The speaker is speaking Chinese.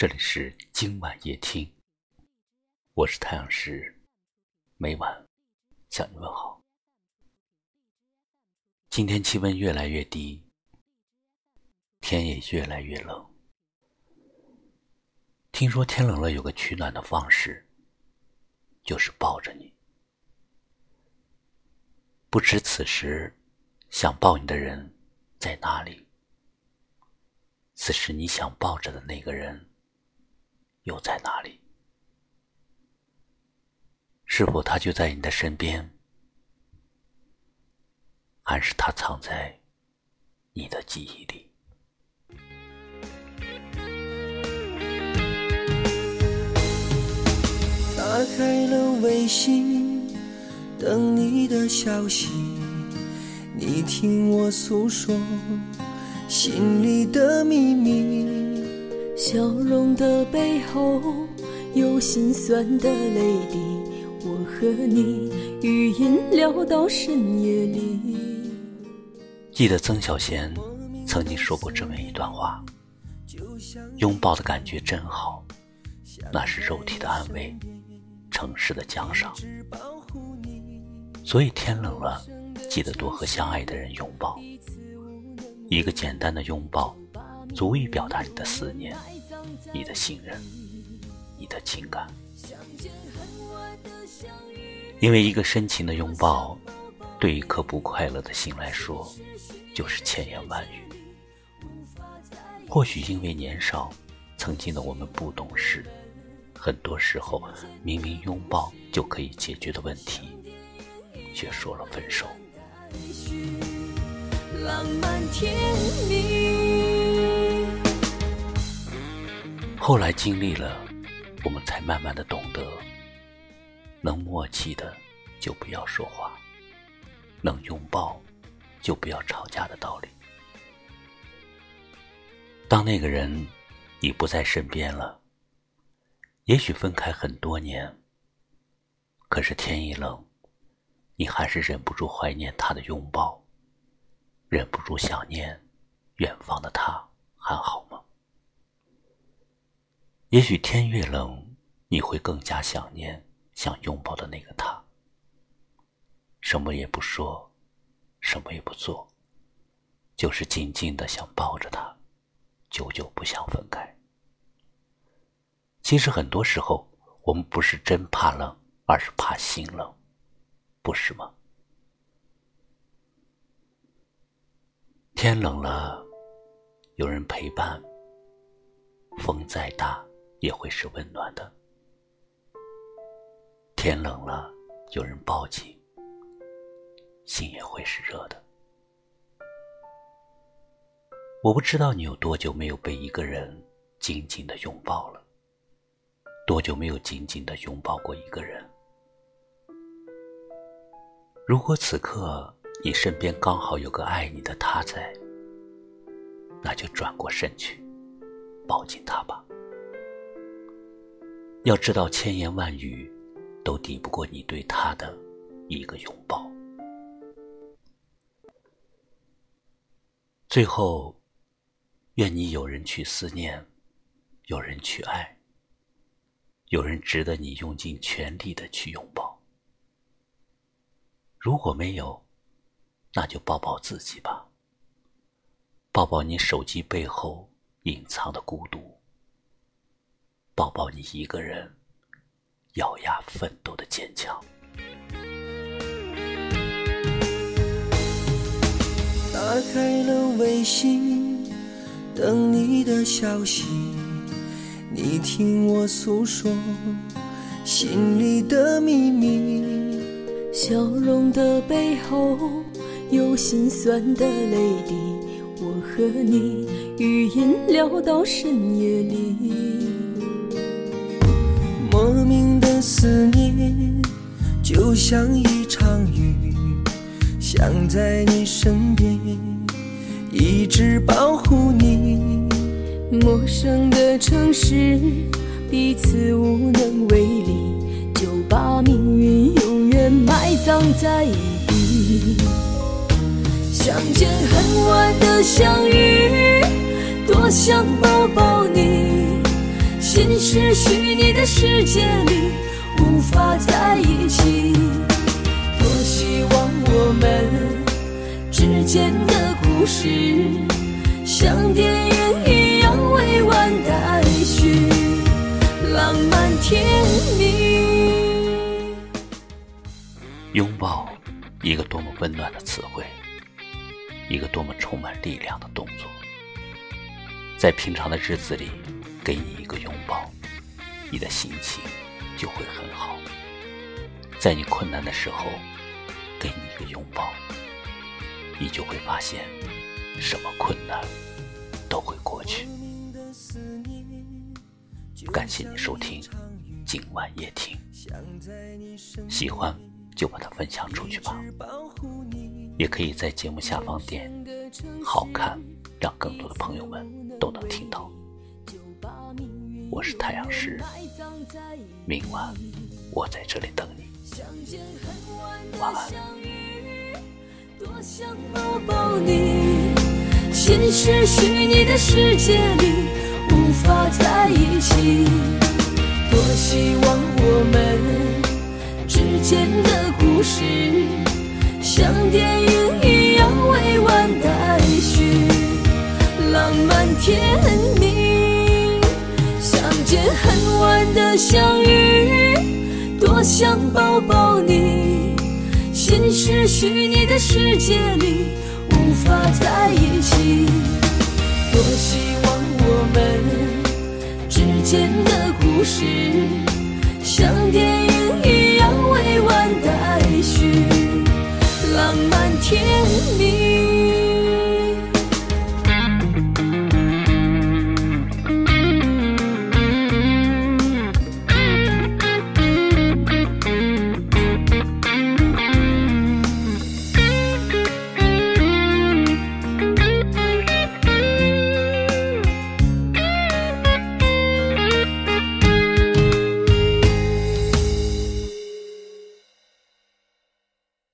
这里是今晚夜听，我是太阳石，每晚向你问好。今天气温越来越低，天也越来越冷。听说天冷了有个取暖的方式，就是抱着你。不知此时想抱你的人在哪里？此时你想抱着的那个人。又在哪里？是否他就在你的身边，还是他藏在你的记忆里？打开了微信，等你的消息。你听我诉说心里的秘密。笑容的背后有心酸的泪滴，我和你语音聊到深夜里。记得曾小贤曾经说过这么一段话：拥抱的感觉真好，那是肉体的安慰，城市的奖赏。所以天冷了，记得多和相爱的人拥抱。一个简单的拥抱。足以表达你的思念，你的信任，你的情感。因为一个深情的拥抱，对一颗不快乐的心来说，就是千言万语。或许因为年少，曾经的我们不懂事，很多时候明明拥抱就可以解决的问题，却说了分手。浪漫甜蜜。后来经历了，我们才慢慢的懂得，能默契的就不要说话，能拥抱就不要吵架的道理。当那个人已不在身边了，也许分开很多年，可是天一冷，你还是忍不住怀念他的拥抱，忍不住想念远方的他还好？也许天越冷，你会更加想念想拥抱的那个他。什么也不说，什么也不做，就是静静的想抱着他，久久不想分开。其实很多时候，我们不是真怕冷，而是怕心冷，不是吗？天冷了，有人陪伴，风再大。也会是温暖的。天冷了，有人抱紧，心也会是热的。我不知道你有多久没有被一个人紧紧的拥抱了，多久没有紧紧的拥抱过一个人。如果此刻你身边刚好有个爱你的他在，那就转过身去，抱紧他吧。要知道，千言万语都抵不过你对他的一个拥抱。最后，愿你有人去思念，有人去爱，有人值得你用尽全力的去拥抱。如果没有，那就抱抱自己吧，抱抱你手机背后隐藏的孤独。抱抱你一个人咬牙奋斗的坚强。打开了微信，等你的消息。你听我诉说心里的秘密。笑容的背后有心酸的泪滴。我和你语音聊到深夜里。莫名的思念，就像一场雨，想在你身边，一直保护你。陌生的城市，彼此无能为力，就把命运永远埋葬在一地。相见恨晚的相遇，多想抱抱你。实虚拟的世界里无法在一起。多希望我们之间的故事像电影一样未完待续，浪漫甜蜜。拥抱，一个多么温暖的词汇，一个多么充满力量的动作。在平常的日子里，给你一个拥抱，你的心情就会很好。在你困难的时候，给你一个拥抱，你就会发现，什么困难都会过去。感谢你收听今晚夜听，喜欢就把它分享出去吧。也可以在节目下方点“好看”，让更多的朋友们都能听到。我是太阳石，明晚我在这里等你。晚安。多想抱抱你，现实虚拟的世界里无法在一起。多希望我们之间的故事像电影一样未完待续，浪漫甜蜜，的相遇多想抱抱你。现实虚拟的世界里无法在一起。多希望我们之间的故事像电影一样未完待续浪漫甜蜜。